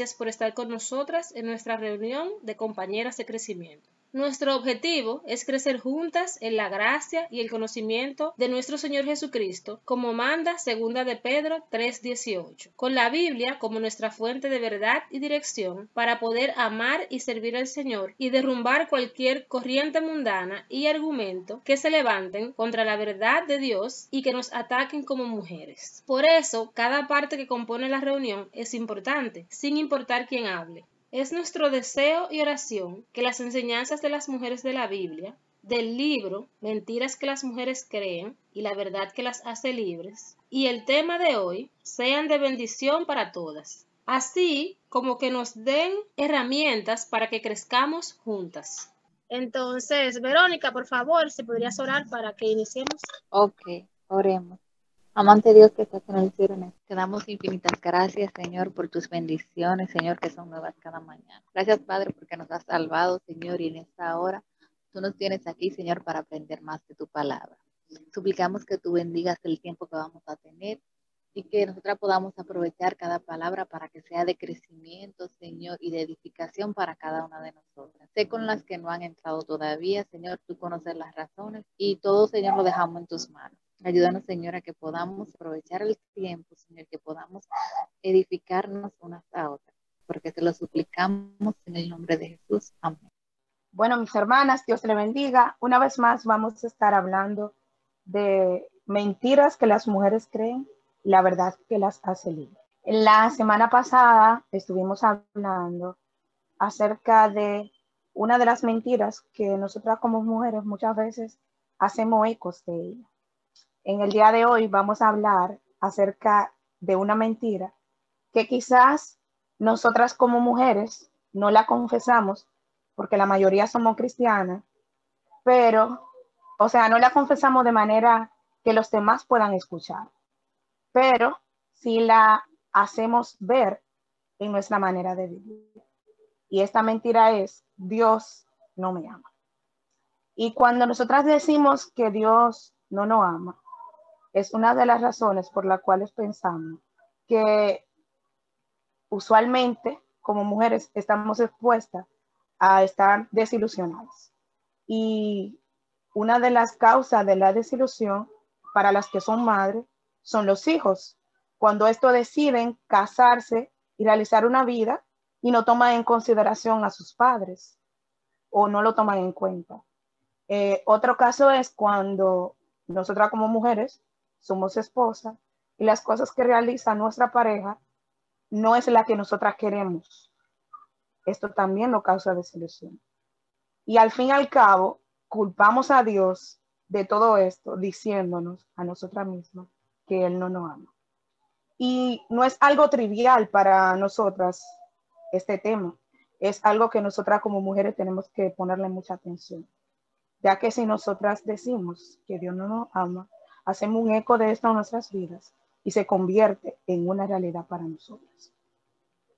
gracias por estar con nosotras en nuestra reunión de compañeras de crecimiento. Nuestro objetivo es crecer juntas en la gracia y el conocimiento de nuestro Señor Jesucristo, como manda segunda de Pedro 3:18, con la Biblia como nuestra fuente de verdad y dirección para poder amar y servir al Señor y derrumbar cualquier corriente mundana y argumento que se levanten contra la verdad de Dios y que nos ataquen como mujeres. Por eso, cada parte que compone la reunión es importante, sin importar quién hable. Es nuestro deseo y oración que las enseñanzas de las mujeres de la Biblia, del libro Mentiras que las mujeres creen y la verdad que las hace libres, y el tema de hoy sean de bendición para todas, así como que nos den herramientas para que crezcamos juntas. Entonces, Verónica, por favor, si podrías orar para que iniciemos. Ok, oremos. Amante Dios que estás en el cielo, te damos infinitas gracias, Señor, por tus bendiciones, Señor, que son nuevas cada mañana. Gracias, Padre, porque nos has salvado, Señor, y en esta hora tú nos tienes aquí, Señor, para aprender más de tu palabra. Suplicamos que tú bendigas el tiempo que vamos a tener y que nosotras podamos aprovechar cada palabra para que sea de crecimiento, Señor, y de edificación para cada una de nosotras. Sé con las que no han entrado todavía, Señor, tú conoces las razones y todo, Señor, lo dejamos en tus manos. Ayúdanos, Señor, a que podamos aprovechar el tiempo, Señor, que podamos edificarnos unas a otras, porque te lo suplicamos en el nombre de Jesús. Amén. Bueno, mis hermanas, Dios le bendiga. Una vez más vamos a estar hablando de mentiras que las mujeres creen y la verdad que las hace libres. La semana pasada estuvimos hablando acerca de una de las mentiras que nosotras como mujeres muchas veces hacemos ecos de ella. En el día de hoy vamos a hablar acerca de una mentira que quizás nosotras como mujeres no la confesamos porque la mayoría somos cristianas, pero, o sea, no la confesamos de manera que los demás puedan escuchar, pero si la hacemos ver en nuestra manera de vivir. Y esta mentira es, Dios no me ama. Y cuando nosotras decimos que Dios no nos ama, es una de las razones por las cuales pensamos que usualmente como mujeres estamos expuestas a estar desilusionadas. Y una de las causas de la desilusión para las que son madres son los hijos. Cuando estos deciden casarse y realizar una vida y no toman en consideración a sus padres o no lo toman en cuenta. Eh, otro caso es cuando nosotras como mujeres somos esposas y las cosas que realiza nuestra pareja no es la que nosotras queremos. Esto también nos causa desilusión. Y al fin y al cabo, culpamos a Dios de todo esto, diciéndonos a nosotras mismas que Él no nos ama. Y no es algo trivial para nosotras este tema. Es algo que nosotras como mujeres tenemos que ponerle mucha atención. Ya que si nosotras decimos que Dios no nos ama, hacemos un eco de esto en nuestras vidas y se convierte en una realidad para nosotros.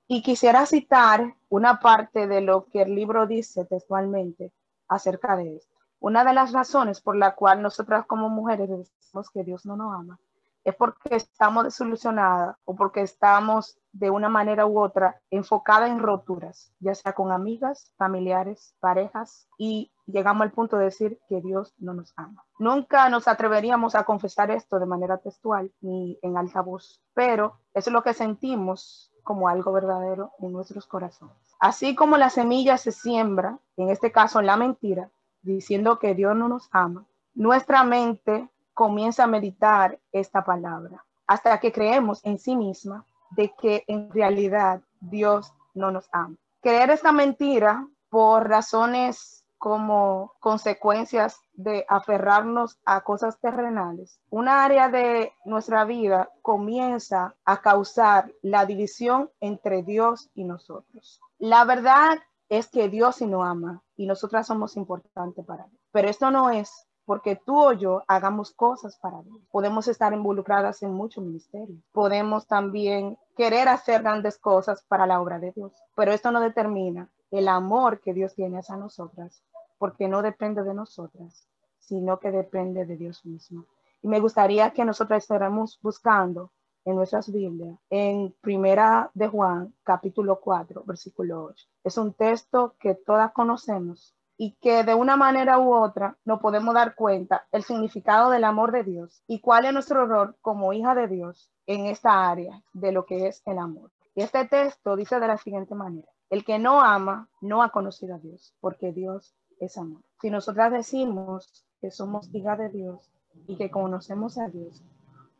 Y quisiera citar una parte de lo que el libro dice textualmente acerca de esto. Una de las razones por la cual nosotras como mujeres decimos que Dios no nos ama es porque estamos desilusionadas o porque estamos de una manera u otra enfocada en roturas, ya sea con amigas, familiares, parejas, y llegamos al punto de decir que Dios no nos ama. Nunca nos atreveríamos a confesar esto de manera textual ni en alta voz, pero es lo que sentimos como algo verdadero en nuestros corazones. Así como la semilla se siembra, en este caso la mentira, diciendo que Dios no nos ama, nuestra mente comienza a meditar esta palabra hasta que creemos en sí misma de que en realidad Dios no nos ama. Creer esta mentira por razones como consecuencias de aferrarnos a cosas terrenales, una área de nuestra vida comienza a causar la división entre Dios y nosotros. La verdad es que Dios sí nos ama y nosotras somos importantes para Él. Pero esto no es porque tú o yo hagamos cosas para Dios. Podemos estar involucradas en mucho ministerio. Podemos también querer hacer grandes cosas para la obra de Dios. Pero esto no determina el amor que Dios tiene hacia nosotras, porque no depende de nosotras, sino que depende de Dios mismo. Y me gustaría que nosotros estuviéramos buscando en nuestras Biblias, en Primera de Juan, capítulo 4, versículo 8. Es un texto que todas conocemos y que de una manera u otra nos podemos dar cuenta el significado del amor de Dios y cuál es nuestro rol como hija de Dios en esta área de lo que es el amor. Y este texto dice de la siguiente manera, el que no ama no ha conocido a Dios, porque Dios es amor. Si nosotras decimos que somos hijas de Dios y que conocemos a Dios,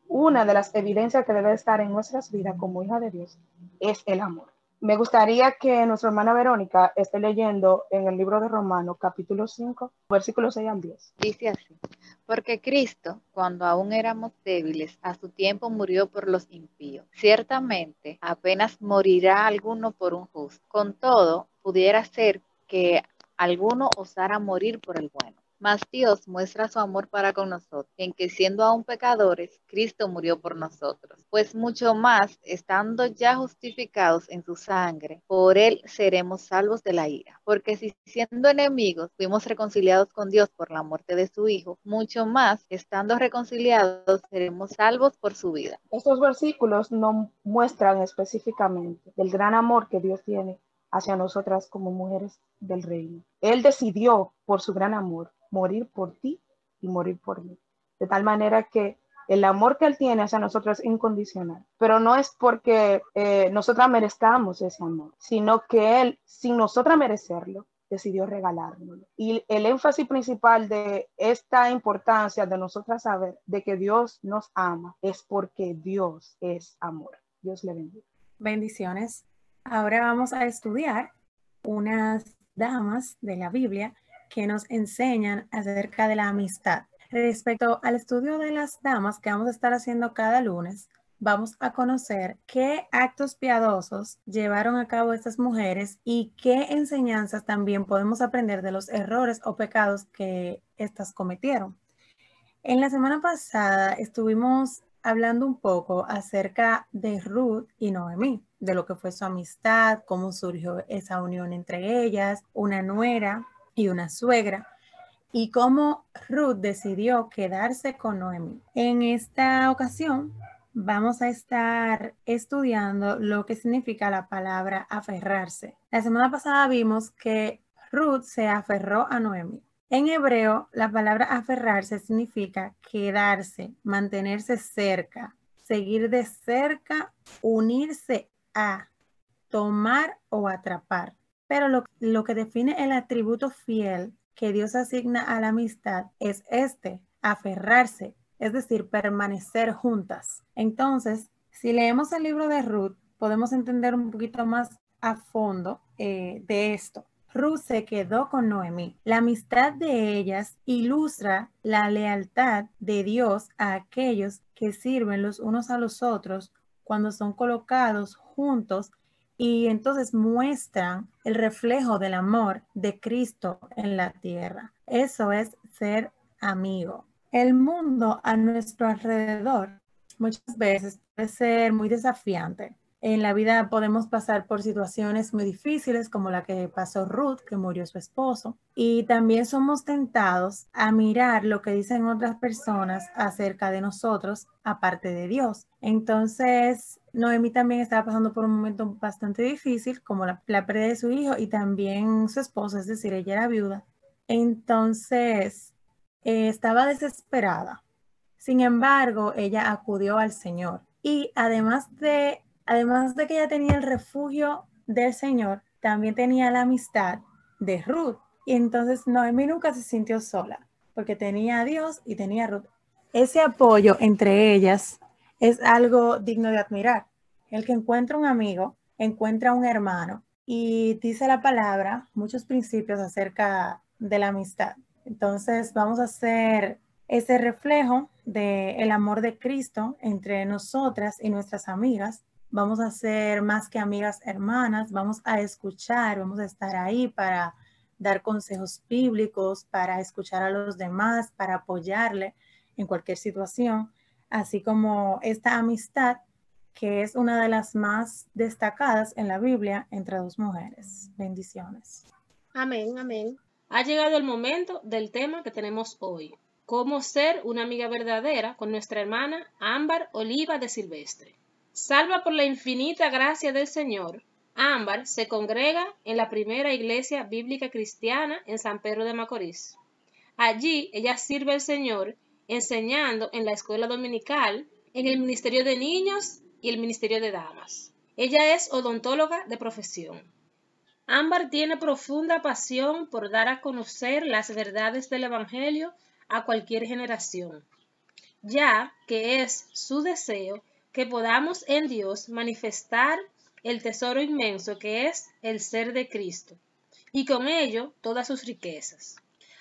una de las evidencias que debe estar en nuestras vidas como hija de Dios es el amor. Me gustaría que nuestra hermana Verónica esté leyendo en el libro de Romanos, capítulo 5, versículos 6 al 10. Dice así, porque Cristo, cuando aún éramos débiles, a su tiempo murió por los impíos. Ciertamente, apenas morirá alguno por un justo. Con todo, pudiera ser que alguno osara morir por el bueno. Mas Dios muestra su amor para con nosotros, en que siendo aún pecadores, Cristo murió por nosotros. Pues mucho más, estando ya justificados en su sangre, por él seremos salvos de la ira. Porque si siendo enemigos fuimos reconciliados con Dios por la muerte de su Hijo, mucho más, estando reconciliados, seremos salvos por su vida. Estos versículos no muestran específicamente el gran amor que Dios tiene hacia nosotras como mujeres del reino. Él decidió, por su gran amor, morir por ti y morir por mí. De tal manera que el amor que Él tiene hacia nosotros es incondicional, pero no es porque eh, nosotras merezcamos ese amor, sino que Él, sin nosotras merecerlo, decidió regalárnoslo. Y el énfasis principal de esta importancia de nosotras saber de que Dios nos ama es porque Dios es amor. Dios le bendiga. Bendiciones. Ahora vamos a estudiar unas damas de la Biblia que nos enseñan acerca de la amistad. Respecto al estudio de las damas que vamos a estar haciendo cada lunes, vamos a conocer qué actos piadosos llevaron a cabo estas mujeres y qué enseñanzas también podemos aprender de los errores o pecados que éstas cometieron. En la semana pasada estuvimos hablando un poco acerca de Ruth y Noemí, de lo que fue su amistad, cómo surgió esa unión entre ellas, una nuera y una suegra, y cómo Ruth decidió quedarse con Noemí. En esta ocasión vamos a estar estudiando lo que significa la palabra aferrarse. La semana pasada vimos que Ruth se aferró a Noemí. En hebreo, la palabra aferrarse significa quedarse, mantenerse cerca, seguir de cerca, unirse a, tomar o atrapar. Pero lo, que define el atributo fiel que Dios asigna a la amistad es este, aferrarse, es decir, permanecer juntas. Entonces, si leemos el libro de Ruth, podemos entender un poquito más a fondo eh, de esto. Ruth se quedó con Noemí. La amistad de ellas ilustra la lealtad de Dios a aquellos que sirven los unos a los otros cuando son colocados juntos y entonces muestran el reflejo del amor de Cristo en la tierra. Eso es ser amigo. El mundo a nuestro alrededor muchas veces puede ser muy desafiante. En la vida podemos pasar por situaciones muy difíciles como la que pasó Ruth, que murió su esposo, y también somos tentados a mirar lo que dicen otras personas acerca de nosotros, aparte de Dios. Entonces, Noemi también estaba pasando por un momento bastante difícil, como la, pérdida de su hijo y también su esposa, es decir, ella era viuda. Entonces, eh, estaba desesperada. Sin embargo, ella acudió al Señor. Y además de además de que ella tenía el refugio del Señor, también tenía la amistad de Ruth. Y entonces Noemí nunca se sintió sola, porque tenía a Dios y tenía a Ruth. Ese apoyo entre ellas es algo digno de admirar. El que encuentra un amigo, encuentra un hermano y dice la palabra muchos principios acerca de la amistad. Entonces vamos a hacer ese reflejo del amor de Cristo entre nosotras y nuestras amigas vamos a ser más que amigas hermanas, vamos a escuchar, vamos a estar ahí para dar consejos bíblicos, para escuchar a los demás, para apoyarle en cualquier situación, así como esta amistad que es una de las más destacadas en la Biblia entre dos mujeres. Bendiciones. Amén, amén. Ha llegado el momento del tema que tenemos hoy cómo ser una amiga verdadera con nuestra hermana Ámbar Oliva de Silvestre. Salva por la infinita gracia del Señor, Ámbar se congrega en la primera iglesia bíblica cristiana en San Pedro de Macorís. Allí ella sirve al Señor enseñando en la escuela dominical, en el ministerio de niños y el ministerio de damas. Ella es odontóloga de profesión. Ámbar tiene profunda pasión por dar a conocer las verdades del Evangelio a cualquier generación, ya que es su deseo que podamos en Dios manifestar el tesoro inmenso que es el ser de Cristo, y con ello todas sus riquezas,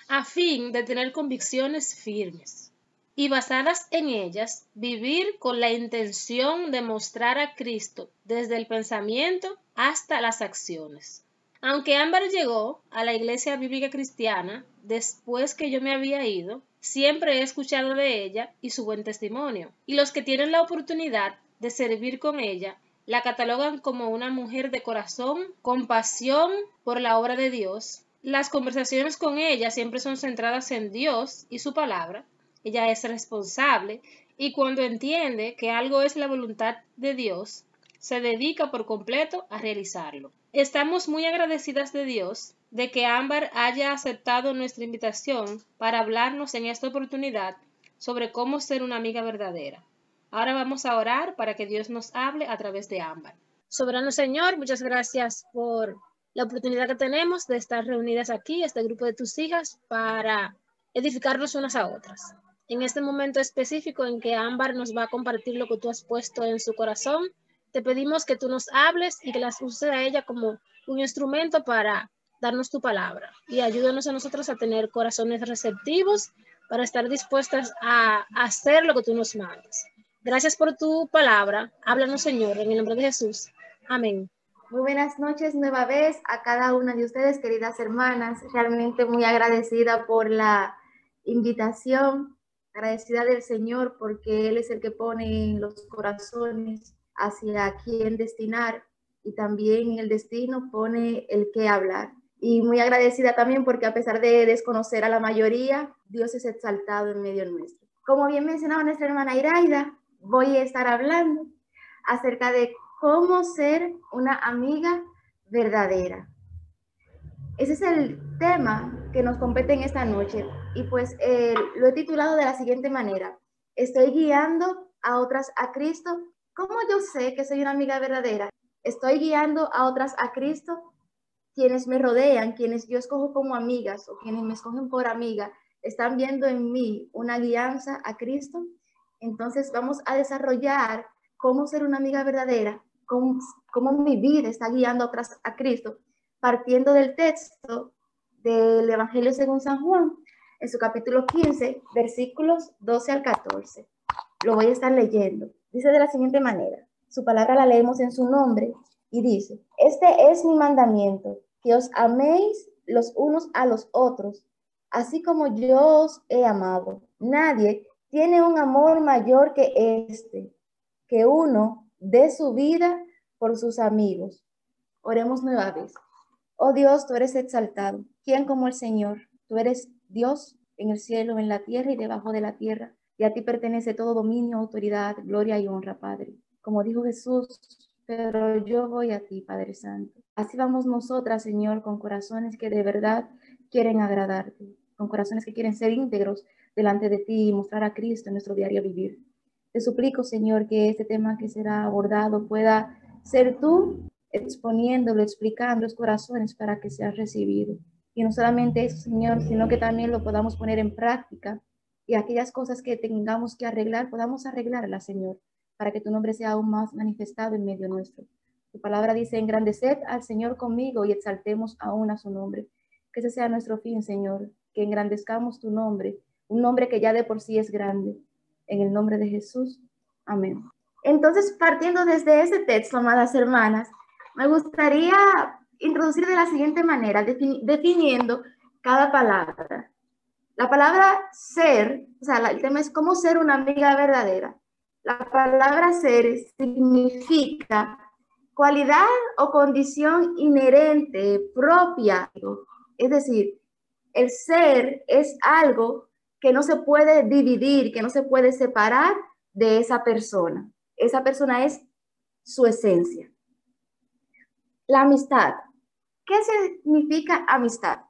a fin de tener convicciones firmes y basadas en ellas, vivir con la intención de mostrar a Cristo desde el pensamiento hasta las acciones. Aunque Ámbar llegó a la iglesia bíblica cristiana después que yo me había ido, siempre he escuchado de ella y su buen testimonio. Y los que tienen la oportunidad de servir con ella la catalogan como una mujer de corazón, con pasión por la obra de Dios. Las conversaciones con ella siempre son centradas en Dios y su palabra, ella es responsable y cuando entiende que algo es la voluntad de Dios, se dedica por completo a realizarlo. Estamos muy agradecidas de Dios de que Ámbar haya aceptado nuestra invitación para hablarnos en esta oportunidad sobre cómo ser una amiga verdadera. Ahora vamos a orar para que Dios nos hable a través de Ámbar. Soberano Señor, muchas gracias por la oportunidad que tenemos de estar reunidas aquí, este grupo de tus hijas, para edificarnos unas a otras en este momento específico en que Ámbar nos va a compartir lo que tú has puesto en su corazón, te pedimos que tú nos hables y que las uses a ella como un instrumento para darnos tu palabra y ayúdanos a nosotros a tener corazones receptivos para estar dispuestas a hacer lo que tú nos mandas. Gracias por tu palabra. Háblanos, Señor, en el nombre de Jesús. Amén. Muy buenas noches nueva vez a cada una de ustedes, queridas hermanas. Realmente muy agradecida por la invitación agradecida del Señor porque Él es el que pone los corazones hacia quién destinar y también el destino pone el que hablar. Y muy agradecida también porque a pesar de desconocer a la mayoría, Dios es exaltado en medio nuestro. Como bien mencionaba nuestra hermana Iraida, voy a estar hablando acerca de cómo ser una amiga verdadera. Ese es el tema que nos compete en esta noche. Y pues eh, lo he titulado de la siguiente manera. Estoy guiando a otras a Cristo. ¿Cómo yo sé que soy una amiga verdadera? Estoy guiando a otras a Cristo. Quienes me rodean, quienes yo escojo como amigas o quienes me escogen por amiga, están viendo en mí una guianza a Cristo. Entonces vamos a desarrollar cómo ser una amiga verdadera, cómo, cómo mi vida está guiando a otras a Cristo, partiendo del texto del Evangelio según San Juan, en su capítulo 15, versículos 12 al 14. Lo voy a estar leyendo. Dice de la siguiente manera, su palabra la leemos en su nombre y dice, este es mi mandamiento, que os améis los unos a los otros, así como yo os he amado. Nadie tiene un amor mayor que este, que uno dé su vida por sus amigos. Oremos nueva. Oh Dios, tú eres exaltado. ¿Quién como el Señor? Tú eres Dios en el cielo, en la tierra y debajo de la tierra. Y a ti pertenece todo dominio, autoridad, gloria y honra, Padre. Como dijo Jesús, pero yo voy a ti, Padre Santo. Así vamos nosotras, Señor, con corazones que de verdad quieren agradarte, con corazones que quieren ser íntegros delante de ti y mostrar a Cristo en nuestro diario vivir. Te suplico, Señor, que este tema que será abordado pueda ser tú exponiéndolo, explicando los corazones para que sea recibido. Y no solamente eso, Señor, sino que también lo podamos poner en práctica y aquellas cosas que tengamos que arreglar, podamos arreglarlas, Señor, para que tu nombre sea aún más manifestado en medio nuestro. Tu palabra dice, engrandeced al Señor conmigo y exaltemos aún a su nombre. Que ese sea nuestro fin, Señor, que engrandezcamos tu nombre, un nombre que ya de por sí es grande. En el nombre de Jesús. Amén. Entonces, partiendo desde ese texto, amadas hermanas, me gustaría introducir de la siguiente manera, definiendo cada palabra. La palabra ser, o sea, el tema es cómo ser una amiga verdadera. La palabra ser significa cualidad o condición inherente, propia. Es decir, el ser es algo que no se puede dividir, que no se puede separar de esa persona. Esa persona es su esencia. La amistad. ¿Qué significa amistad?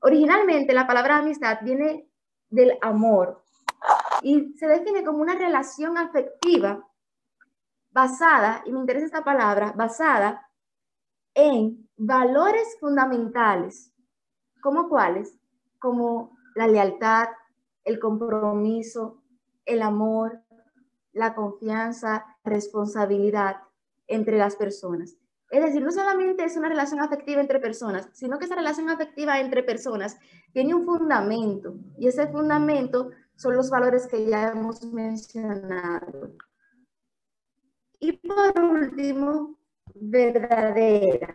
Originalmente la palabra amistad viene del amor y se define como una relación afectiva basada, y me interesa esta palabra, basada en valores fundamentales, como cuáles, como la lealtad, el compromiso, el amor, la confianza, responsabilidad entre las personas. Es decir, no solamente es una relación afectiva entre personas, sino que esa relación afectiva entre personas tiene un fundamento y ese fundamento son los valores que ya hemos mencionado. Y por último, verdadera.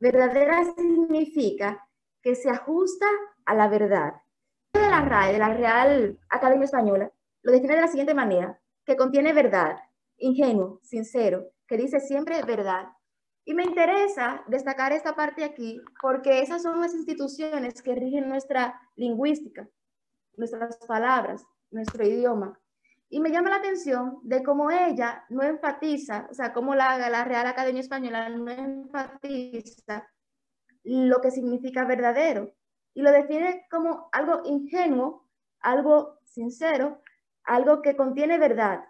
Verdadera significa que se ajusta a la verdad. De la RAE, de la Real Academia Española, lo define de la siguiente manera, que contiene verdad, ingenuo, sincero, que dice siempre verdad. Y me interesa destacar esta parte aquí porque esas son las instituciones que rigen nuestra lingüística, nuestras palabras, nuestro idioma. Y me llama la atención de cómo ella no enfatiza, o sea, cómo la, la Real Academia Española no enfatiza lo que significa verdadero y lo define como algo ingenuo, algo sincero, algo que contiene verdad,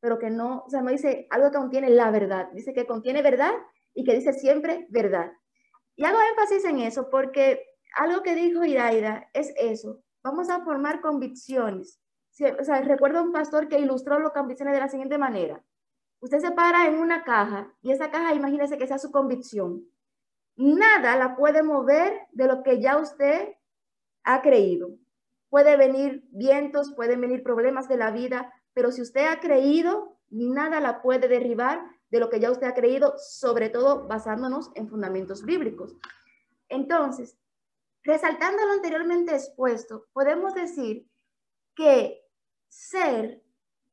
pero que no, o sea, no dice algo que contiene la verdad, dice que contiene verdad y que dice siempre verdad. Y hago énfasis en eso porque algo que dijo Iraida es eso, vamos a formar convicciones. O sea, recuerdo un pastor que ilustró los convicciones de la siguiente manera. Usted se para en una caja y esa caja, imagínese que sea su convicción. Nada la puede mover de lo que ya usted ha creído. Puede venir vientos, pueden venir problemas de la vida, pero si usted ha creído, nada la puede derribar de lo que ya usted ha creído, sobre todo basándonos en fundamentos bíblicos. Entonces, resaltando lo anteriormente expuesto, podemos decir que ser,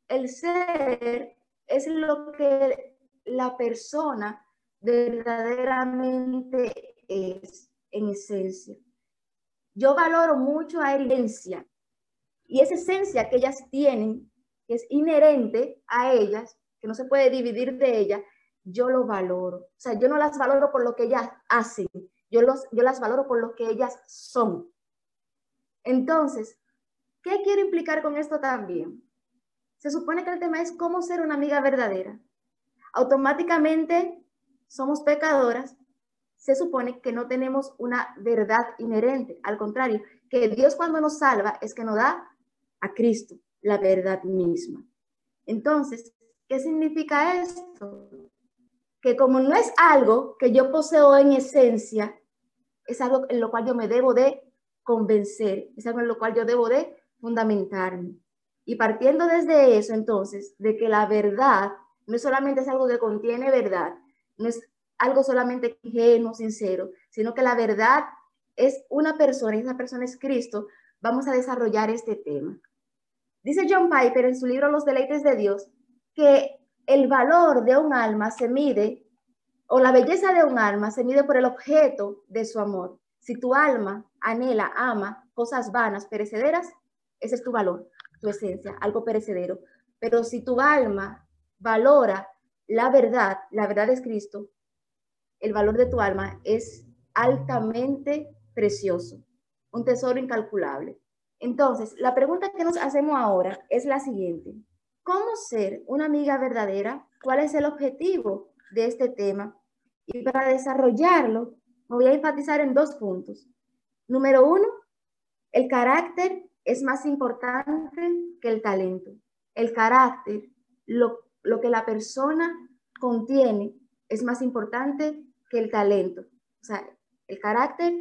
el ser es lo que la persona verdaderamente es en esencia. Yo valoro mucho a herencia y esa esencia que ellas tienen que es inherente a ellas, que no se puede dividir de ella, yo lo valoro. O sea, yo no las valoro por lo que ellas hacen, yo, los, yo las valoro por lo que ellas son. Entonces, ¿qué quiero implicar con esto también? Se supone que el tema es cómo ser una amiga verdadera. Automáticamente somos pecadoras, se supone que no tenemos una verdad inherente. Al contrario, que Dios cuando nos salva es que nos da a Cristo la verdad misma. Entonces, ¿qué significa esto? Que como no es algo que yo poseo en esencia, es algo en lo cual yo me debo de convencer, es algo en lo cual yo debo de fundamentarme. Y partiendo desde eso, entonces, de que la verdad no solamente es algo que contiene verdad, no es algo solamente ingenuo, sincero, sino que la verdad es una persona y esa persona es Cristo, vamos a desarrollar este tema. Dice John Piper en su libro Los deleites de Dios que el valor de un alma se mide, o la belleza de un alma se mide por el objeto de su amor. Si tu alma anhela, ama cosas vanas, perecederas, ese es tu valor, tu esencia, algo perecedero. Pero si tu alma valora la verdad, la verdad es Cristo, el valor de tu alma es altamente precioso, un tesoro incalculable. Entonces, la pregunta que nos hacemos ahora es la siguiente. ¿Cómo ser una amiga verdadera? ¿Cuál es el objetivo de este tema? Y para desarrollarlo, me voy a enfatizar en dos puntos. Número uno, el carácter es más importante que el talento. El carácter, lo, que la persona contiene, es más importante que el talento. O sea, el carácter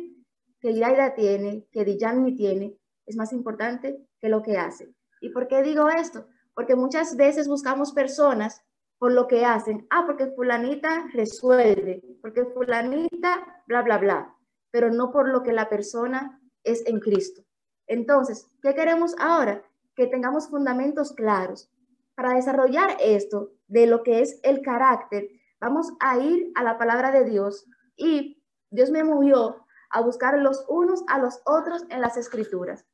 que Iraida tiene, que Dijanni tiene, es más importante que lo que hace. ¿Y por qué digo esto? Porque muchas veces buscamos personas por lo que hacen. Ah, porque fulanita resuelve, porque fulanita, bla, bla, bla, pero no por lo que la persona es en Cristo. Entonces, ¿qué queremos ahora? Que tengamos fundamentos claros. Para desarrollar esto de lo que es el carácter, vamos a ir a la palabra de Dios y Dios me movió a buscar los unos a los otros en las escrituras.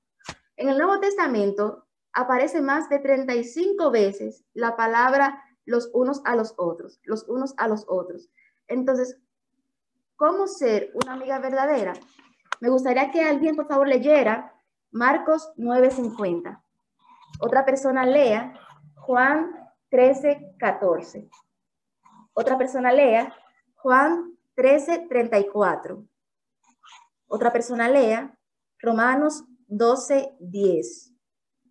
En el Nuevo Testamento aparece más de 35 veces la palabra los unos a los otros, los unos a los otros. Entonces, ¿cómo ser una amiga verdadera? Me gustaría que alguien, por favor, leyera Marcos 9:50. Otra persona lea Juan 13:14. Otra persona lea Juan 13:34. Otra persona lea Romanos 12:10.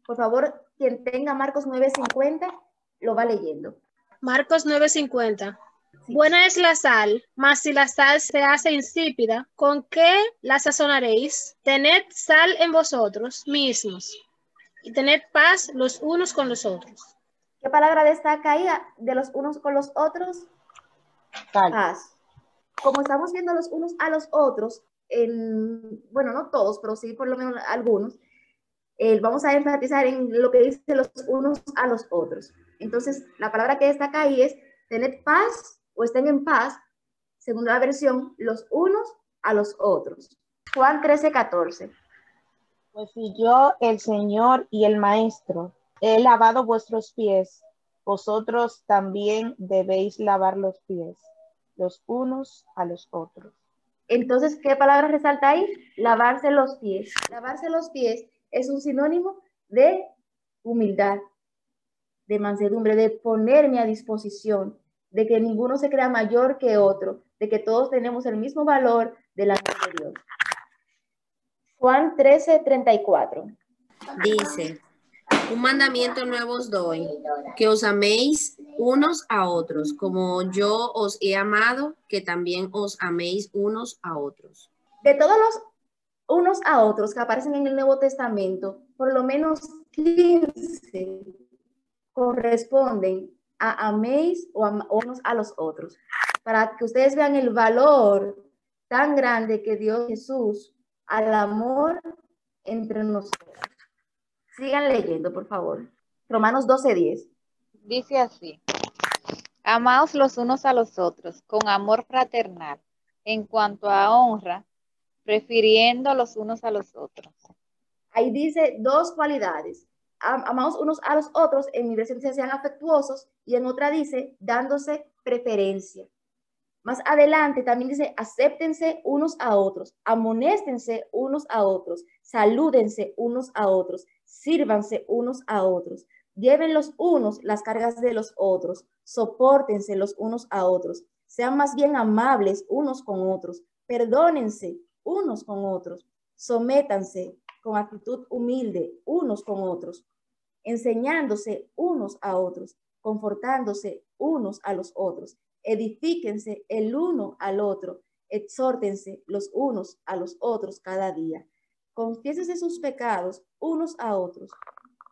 Por favor, quien tenga Marcos 9:50, lo va leyendo. Marcos 9:50. Buena es la sal, mas si la sal se hace insípida, ¿con qué la sazonaréis? Tened sal en vosotros mismos y tened paz los unos con los otros. ¿Qué palabra destaca ahí de los unos con los otros? Paz. Como estamos viendo los unos a los otros, en, bueno, no todos, pero sí por lo menos algunos, eh, vamos a enfatizar en lo que dicen los unos a los otros. Entonces, la palabra que destaca ahí es tened paz o estén en paz, según la versión, los unos a los otros. Juan 13, 14. Pues si yo, el Señor y el Maestro, he lavado vuestros pies, vosotros también debéis lavar los pies, los unos a los otros. Entonces, ¿qué palabra resalta ahí? Lavarse los pies. Lavarse los pies es un sinónimo de humildad, de mansedumbre, de ponerme a disposición, de que ninguno se crea mayor que otro, de que todos tenemos el mismo valor delante de Dios. Juan 13, 34. Dice, un mandamiento nuevo os doy, que os améis unos a otros, como yo os he amado, que también os améis unos a otros. De todos los unos a otros que aparecen en el Nuevo Testamento, por lo menos 15 corresponden a améis o a unos a los otros, para que ustedes vean el valor tan grande que dio Jesús al amor entre nosotros. Sigan leyendo, por favor. Romanos 12:10. Dice así, amaos los unos a los otros con amor fraternal, en cuanto a honra, prefiriendo los unos a los otros. Ahí dice dos cualidades, amados unos a los otros, en mi versión dice sean afectuosos y en otra dice dándose preferencia. Más adelante también dice acéptense unos a otros, amonéstense unos a otros, salúdense unos a otros, sírvanse unos a otros, lleven los unos las cargas de los otros, soportense los unos a otros, sean más bien amables unos con otros, perdónense unos con otros, sométanse con actitud humilde unos con otros, enseñándose unos a otros, confortándose unos a los otros, edifíquense el uno al otro, exhórtense los unos a los otros cada día, confiésense sus pecados unos a otros,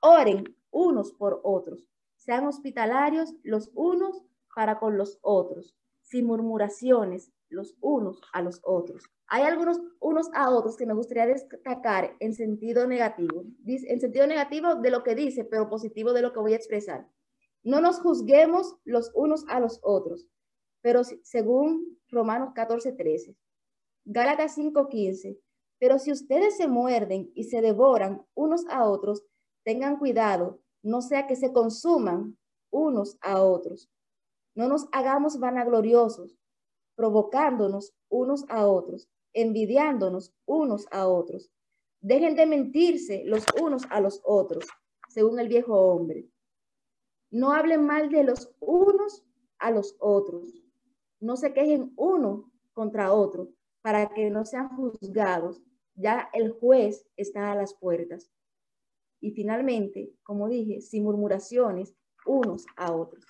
oren unos por otros, sean hospitalarios los unos para con los otros, sin murmuraciones los unos a los otros. Hay algunos unos a otros que me gustaría destacar en sentido negativo, en sentido negativo de lo que dice, pero positivo de lo que voy a expresar. No nos juzguemos los unos a los otros, pero según Romanos 14, 13. Gálatas 5, 15. Pero si ustedes se muerden y se devoran unos a otros, tengan cuidado, no sea que se consuman unos a otros. No nos hagamos vanagloriosos, provocándonos unos a otros, envidiándonos unos a otros. Dejen de mentirse los unos a los otros, según el viejo hombre. No hablen mal de los unos a los otros. No se quejen uno contra otro para que no sean juzgados. Ya el juez está a las puertas. Y finalmente, como dije, sin murmuraciones unos a otros.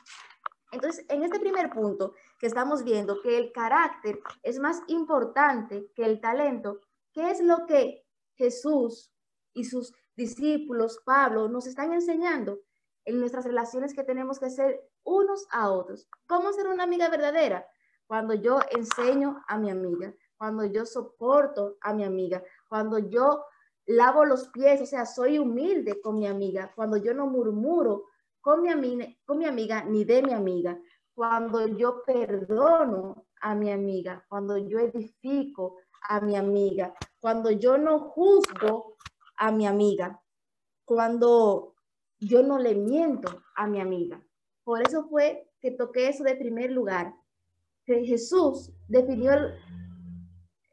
Entonces, en este primer punto que estamos viendo, que el carácter es más importante que el talento, ¿qué es lo que Jesús y sus discípulos, Pablo, nos están enseñando en nuestras relaciones que tenemos que ser unos a otros? ¿Cómo ser una amiga verdadera? Cuando yo enseño a mi amiga, cuando yo soporto a mi amiga, cuando yo lavo los pies, o sea, soy humilde con mi amiga, cuando yo no murmuro con mi, amiga, con mi amiga ni de mi amiga, cuando yo perdono a mi amiga, cuando yo edifico a mi amiga, cuando yo no juzgo a mi amiga, cuando yo no le miento a mi amiga. Por eso fue que toqué eso de primer lugar. Que Jesús definió el,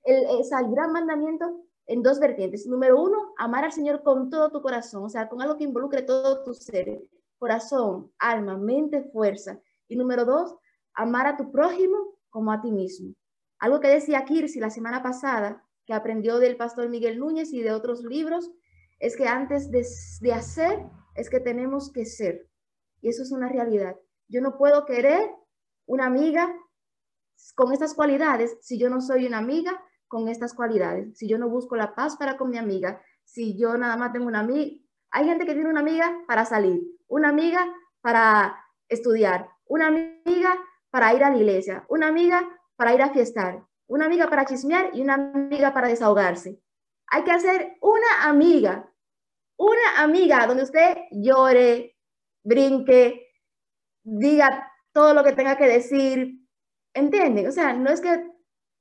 el, gran mandamiento en dos vertientes. Número uno, amar al Señor con todo tu corazón, o sea, con algo que involucre todo tu ser, corazón, alma, mente, fuerza. Y número dos, amar a tu prójimo como a ti mismo. Algo que decía Kirsi la semana pasada, que aprendió del pastor Miguel Núñez y de otros libros, es que antes de, de hacer, es que tenemos que ser. Y eso es una realidad. Yo no puedo querer una amiga con estas cualidades si yo no soy una amiga con estas cualidades, si yo no busco la paz para con mi amiga, si yo nada más tengo una amiga. Hay gente que tiene una amiga para salir, una amiga para estudiar, una amiga para ir a la iglesia, una amiga para ir a fiestar, una amiga para chismear y una amiga para desahogarse. Hay que hacer una amiga, una amiga donde usted llore, brinque, diga todo lo que tenga que decir. ¿Entienden? O sea, no es que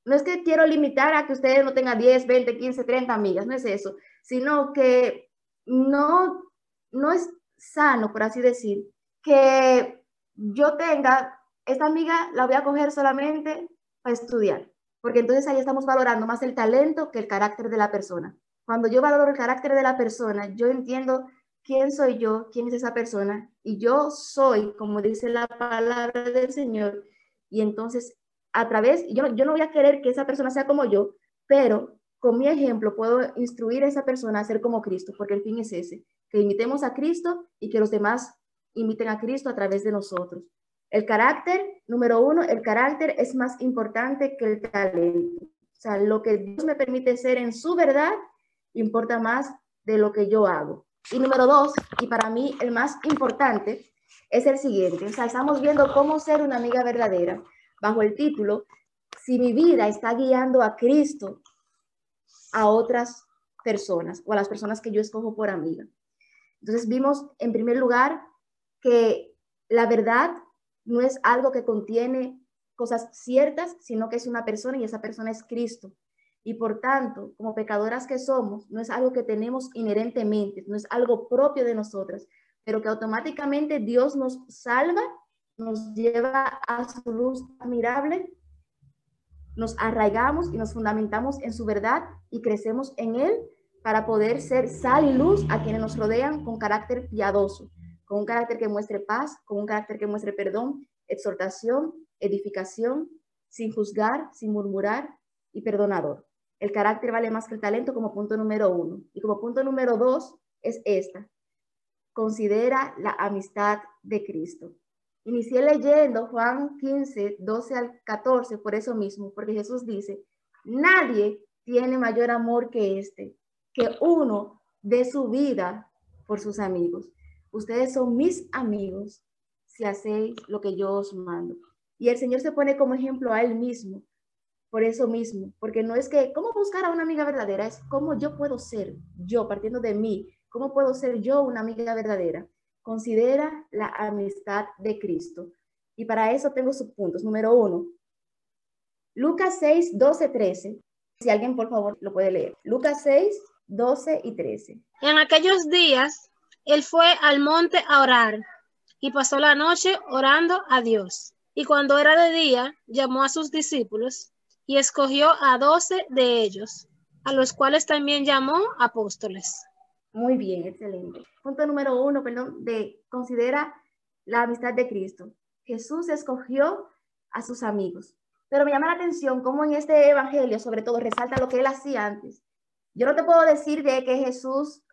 no es que quiero limitar a que ustedes no tengan 10, 20, 15, 30 amigas, no es eso, sino que no, no es sano, por así decir, que yo tenga, esta amiga la voy a coger solamente para estudiar, porque entonces ahí estamos valorando más el talento que el carácter de la persona. Cuando yo valoro el carácter de la persona, yo entiendo quién soy yo, quién es esa persona, y yo soy, como dice la palabra del Señor, y entonces a través, yo, yo no voy a querer que esa persona sea como yo, pero con mi ejemplo puedo instruir a esa persona a ser como Cristo, porque el fin es ese, que imitemos a Cristo y que los demás imiten a Cristo a través de nosotros. El carácter, número uno, el carácter es más importante que el talento. O sea, lo que Dios me permite ser en su verdad importa más de lo que yo hago. Y número dos, y para mí el más importante, es el siguiente. O sea, estamos viendo cómo ser una amiga verdadera bajo el título, si mi vida está guiando a Cristo a otras personas o a las personas que yo escojo por amiga. Entonces vimos en primer lugar que la verdad no es algo que contiene cosas ciertas, sino que es una persona y esa persona es Cristo. Y por tanto, como pecadoras que somos, no es algo que tenemos inherentemente, no es algo propio de nosotras, pero que automáticamente Dios nos salva nos lleva a su luz admirable, nos arraigamos y nos fundamentamos en su verdad y crecemos en Él para poder ser sal y luz a quienes nos rodean con carácter piadoso, con un carácter que muestre paz, con un carácter que muestre perdón, exhortación, edificación, sin juzgar, sin murmurar y perdonador. El carácter vale más que el talento como punto número uno. Y como punto número dos es esta. Considera la amistad de Cristo. Inicié leyendo Juan 15, 12 al 14 por eso mismo, porque Jesús dice, nadie tiene mayor amor que este, que uno de su vida por sus amigos. Ustedes son mis amigos si hacéis lo que yo os mando. Y el Señor se pone como ejemplo a él mismo, por eso mismo, porque no es que, ¿cómo buscar a una amiga verdadera? Es cómo yo puedo ser, yo, partiendo de mí, ¿cómo puedo ser yo una amiga verdadera? Considera la amistad de Cristo. Y para eso tengo sus puntos. Número uno, Lucas 6, 12, 13. Si alguien, por favor, lo puede leer. Lucas 6, 12 y 13. En aquellos días, él fue al monte a orar y pasó la noche orando a Dios. Y cuando era de día, llamó a sus discípulos y escogió a doce de ellos, a los cuales también llamó apóstoles. Muy bien, excelente. Punto número uno, perdón, de considera la amistad de Cristo. Jesús escogió a sus amigos. Pero me llama la atención cómo en este evangelio, sobre todo, resalta lo que él hacía antes. Yo no te puedo decir de que Jesús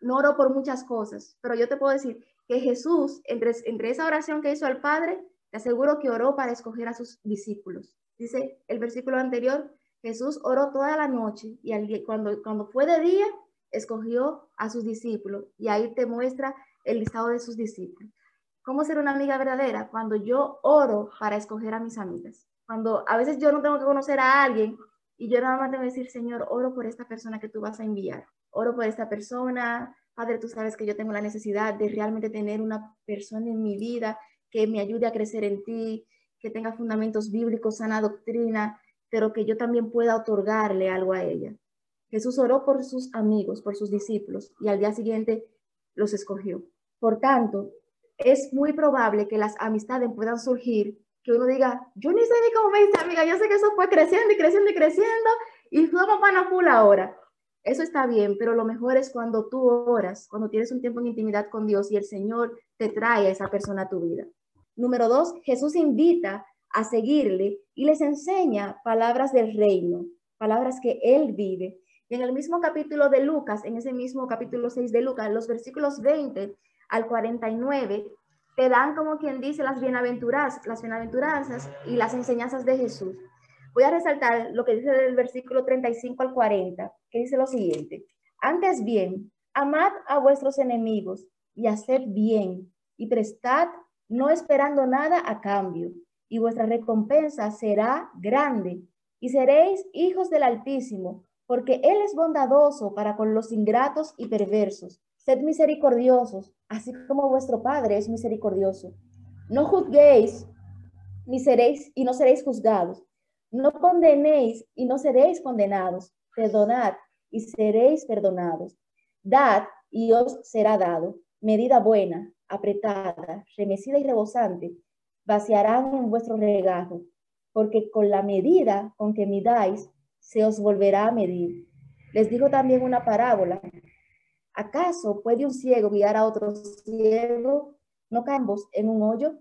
no oró por muchas cosas, pero yo te puedo decir que Jesús, entre, entre esa oración que hizo al Padre, te aseguro que oró para escoger a sus discípulos. Dice el versículo anterior, Jesús oró toda la noche y cuando, cuando fue de día, escogió a sus discípulos y ahí te muestra el listado de sus discípulos. ¿Cómo ser una amiga verdadera? Cuando yo oro para escoger a mis amigas. Cuando a veces yo no tengo que conocer a alguien y yo nada más que decir, Señor, oro por esta persona que tú vas a enviar. Oro por esta persona. Padre, tú sabes que yo tengo la necesidad de realmente tener una persona en mi vida que me ayude a crecer en ti, que tenga fundamentos bíblicos, sana doctrina, pero que yo también pueda otorgarle algo a ella. Jesús oró por sus amigos, por sus discípulos, y al día siguiente los escogió. Por tanto, es muy probable que las amistades puedan surgir, que uno diga, yo ni sé ni cómo me dice amiga, yo sé que eso fue creciendo y creciendo y creciendo, y somos pana full ahora. Eso está bien, pero lo mejor es cuando tú oras, cuando tienes un tiempo en intimidad con Dios y el Señor te trae a esa persona a tu vida. Número dos, Jesús invita a seguirle y les enseña palabras del reino, palabras que Él vive. En el mismo capítulo de Lucas, en ese mismo capítulo 6 de Lucas, los versículos 20 al 49, te dan como quien dice las bienaventuranzas, las bienaventuranzas y las enseñanzas de Jesús. Voy a resaltar lo que dice del versículo 35 al 40, que dice lo siguiente. Antes bien, amad a vuestros enemigos y haced bien y prestad no esperando nada a cambio, y vuestra recompensa será grande, y seréis hijos del Altísimo, porque Él es bondadoso para con los ingratos y perversos. Sed misericordiosos, así como vuestro Padre es misericordioso. No juzguéis, ni seréis, y no seréis juzgados no condenéis y no seréis condenados. Perdonad y seréis perdonados. Dad y os será dado. Medida buena, apretada, remecida y rebosante, vaciarán en vuestro regajo, porque con la medida con que midáis, se os volverá a medir. Les digo también una parábola. ¿Acaso puede un ciego guiar a otro ciego? ¿No ambos en un hoyo?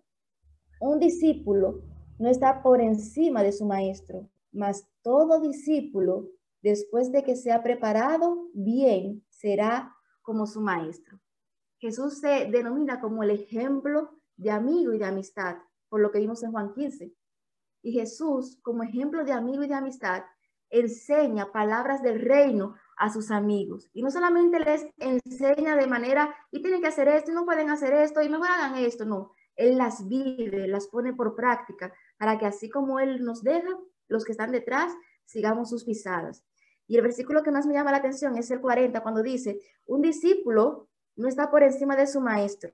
Un discípulo no está por encima de su maestro, mas todo discípulo, después de que sea preparado bien, será como su maestro. Jesús se denomina como el ejemplo de amigo y de amistad, por lo que vimos en Juan 15. Y Jesús, como ejemplo de amigo y de amistad, enseña palabras del reino a sus amigos. Y no solamente les enseña de manera, y tienen que hacer esto, y no pueden hacer esto, y mejor hagan esto, no. Él las vive, las pone por práctica, para que así como Él nos deja, los que están detrás, sigamos sus pisadas. Y el versículo que más me llama la atención es el 40, cuando dice, un discípulo no está por encima de su maestro,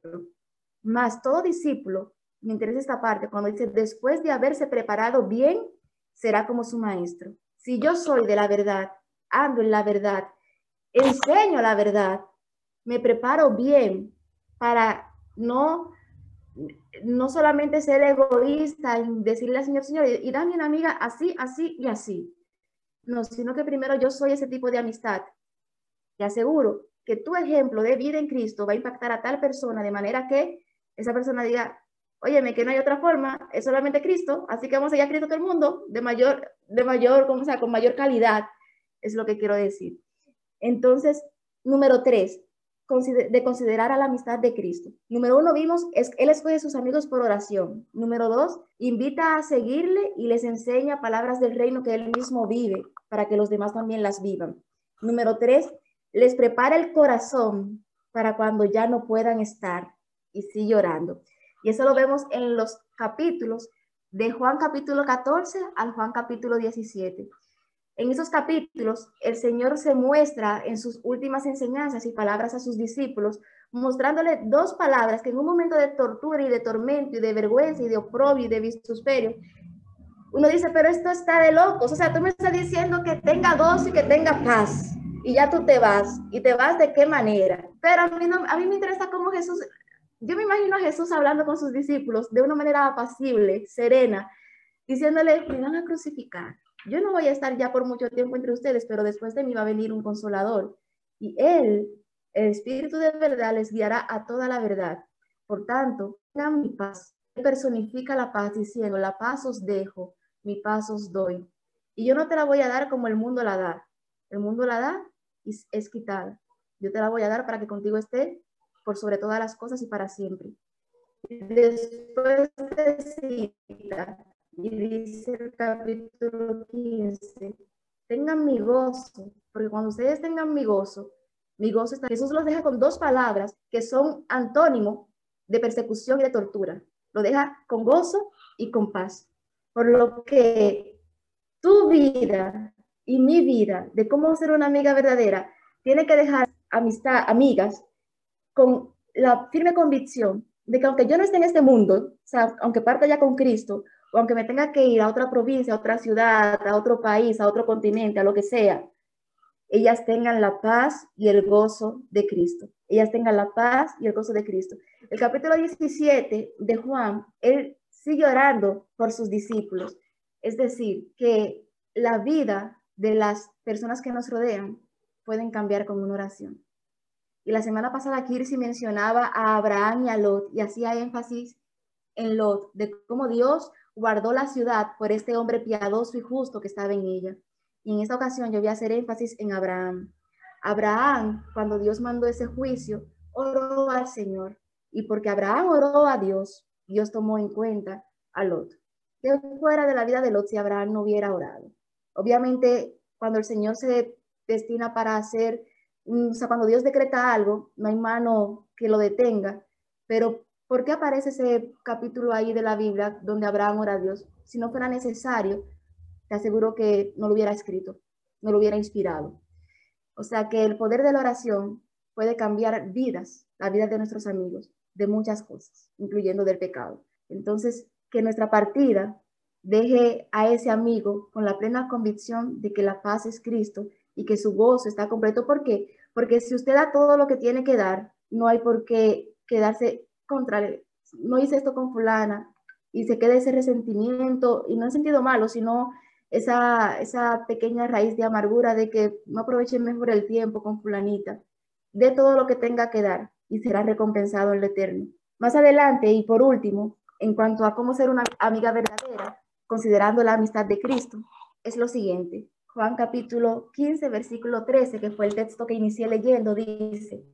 más todo discípulo, me interesa esta parte, cuando dice, después de haberse preparado bien, será como su maestro. Si yo soy de la verdad, ando en la verdad, enseño la verdad, me preparo bien para no no solamente ser egoísta y decirle al Señor, Señor, y dame una amiga así, así y así. No, sino que primero yo soy ese tipo de amistad. Te aseguro que tu ejemplo de vida en Cristo va a impactar a tal persona de manera que esa persona diga, óyeme, que no hay otra forma, es solamente Cristo, así que vamos allá a Cristo todo el mundo, de mayor, de mayor, como sea, con mayor calidad, es lo que quiero decir. Entonces, número tres, de considerar a la amistad de Cristo. Número uno, vimos, es, Él escoge a sus amigos por oración. Número dos, invita a seguirle y les enseña palabras del reino que Él mismo vive para que los demás también las vivan. Número tres, les prepara el corazón para cuando ya no puedan estar y sigue llorando. Y eso lo vemos en los capítulos de Juan capítulo 14 al Juan capítulo 17. En esos capítulos, el Señor se muestra en sus últimas enseñanzas y palabras a sus discípulos, mostrándole dos palabras que en un momento de tortura y de tormento y de vergüenza y de oprobio y de vituperio, uno dice, pero esto está de locos. O sea, tú me estás diciendo que tenga gozo y que tenga paz. Y ya tú te vas. ¿Y te vas de qué manera? Pero a mí, no, a mí me interesa cómo Jesús, yo me imagino a Jesús hablando con sus discípulos de una manera apacible, serena, diciéndole, me van a crucificar yo no voy a estar ya por mucho tiempo entre ustedes, pero después de mí va a venir un consolador. Y Él, el Espíritu de verdad, les guiará a toda la verdad. Por tanto, tengan mi paz. Él personifica la paz diciendo, la paz os dejo, mi paz os doy. Y yo no te la voy a dar como el mundo la da. El mundo la da y es quitada. Yo te la voy a dar para que contigo esté por sobre todas las cosas y para siempre. Después de cita, y dice el capítulo 15, tengan mi gozo, porque cuando ustedes tengan mi gozo, mi gozo está... Jesús los deja con dos palabras que son antónimo de persecución y de tortura. Lo deja con gozo y con paz. Por lo que tu vida y mi vida de cómo ser una amiga verdadera tiene que dejar amistad, amigas, con la firme convicción de que aunque yo no esté en este mundo, o sea, aunque parta ya con Cristo, o aunque me tenga que ir a otra provincia, a otra ciudad, a otro país, a otro continente, a lo que sea, ellas tengan la paz y el gozo de Cristo. Ellas tengan la paz y el gozo de Cristo. El capítulo 17 de Juan, él sigue orando por sus discípulos. Es decir, que la vida de las personas que nos rodean pueden cambiar con una oración. Y la semana pasada Kirsi mencionaba a Abraham y a Lot y hacía énfasis en Lot, de cómo Dios guardó la ciudad por este hombre piadoso y justo que estaba en ella. Y en esta ocasión yo voy a hacer énfasis en Abraham. Abraham, cuando Dios mandó ese juicio, oró al Señor. Y porque Abraham oró a Dios, Dios tomó en cuenta a Lot. ¿Qué fuera de la vida de Lot si Abraham no hubiera orado? Obviamente, cuando el Señor se destina para hacer, o sea, cuando Dios decreta algo, no hay mano que lo detenga, pero ¿Por qué aparece ese capítulo ahí de la Biblia donde Abraham ora a Dios? Si no fuera necesario, te aseguro que no lo hubiera escrito, no lo hubiera inspirado. O sea que el poder de la oración puede cambiar vidas, la vida de nuestros amigos, de muchas cosas, incluyendo del pecado. Entonces, que nuestra partida deje a ese amigo con la plena convicción de que la paz es Cristo y que su gozo está completo. ¿Por qué? Porque si usted da todo lo que tiene que dar, no hay por qué quedarse contra, no hice esto con fulana, y se queda ese resentimiento, y no en sentido malo, sino esa, esa pequeña raíz de amargura de que no aprovechen mejor el tiempo con fulanita, de todo lo que tenga que dar y será recompensado en lo eterno. Más adelante, y por último, en cuanto a cómo ser una amiga verdadera, considerando la amistad de Cristo, es lo siguiente. Juan capítulo 15, versículo 13, que fue el texto que inicié leyendo, dice,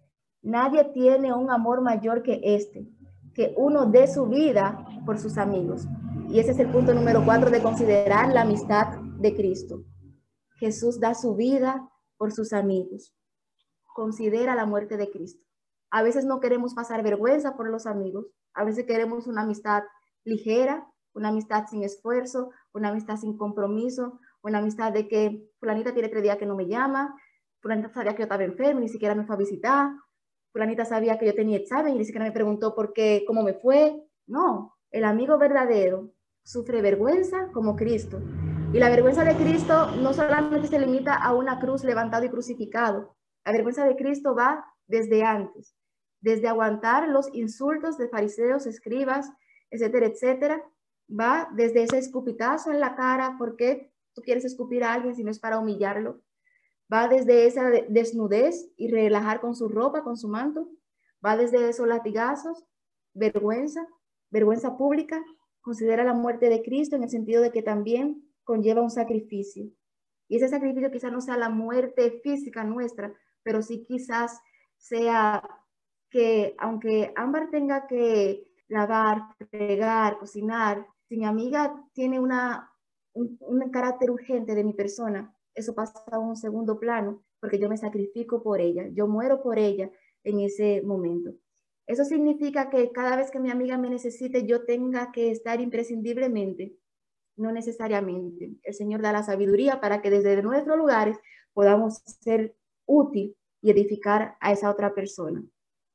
Nadie tiene un amor mayor que este, que uno dé su vida por sus amigos. Y ese es el punto número cuatro de considerar la amistad de Cristo. Jesús da su vida por sus amigos. Considera la muerte de Cristo. A veces no queremos pasar vergüenza por los amigos. A veces queremos una amistad ligera, una amistad sin esfuerzo, una amistad sin compromiso, una amistad de que fulanita tiene tres días que no me llama, fulanita sabía que yo estaba enfermo, ni siquiera me fue a visitar, fulanita sabía que yo tenía examen y ni siquiera me preguntó por qué, cómo me fue. No, el amigo verdadero sufre vergüenza como Cristo. Y la vergüenza de Cristo no solamente se limita a una cruz levantado y crucificado. La vergüenza de Cristo va desde antes, desde aguantar los insultos de fariseos, escribas, etcétera, etcétera. Va desde ese escupitazo en la cara, porque tú quieres escupir a alguien si no es para humillarlo? Va desde esa desnudez y relajar con su ropa, con su manto. Va desde esos latigazos, vergüenza, vergüenza pública. Considera la muerte de Cristo en el sentido de que también conlleva un sacrificio. Y ese sacrificio quizás no sea la muerte física nuestra, pero sí quizás sea que aunque Ámbar tenga que lavar, fregar, cocinar, si mi amiga tiene una, un, carácter urgente de mi persona, eso pasa a un segundo plano porque yo me sacrifico por ella, yo muero por ella en ese momento. Eso significa que cada vez que mi amiga me necesite, yo tenga que estar imprescindiblemente. No necesariamente. El Señor da la sabiduría para que desde nuestros lugares podamos ser útil y edificar a esa otra persona.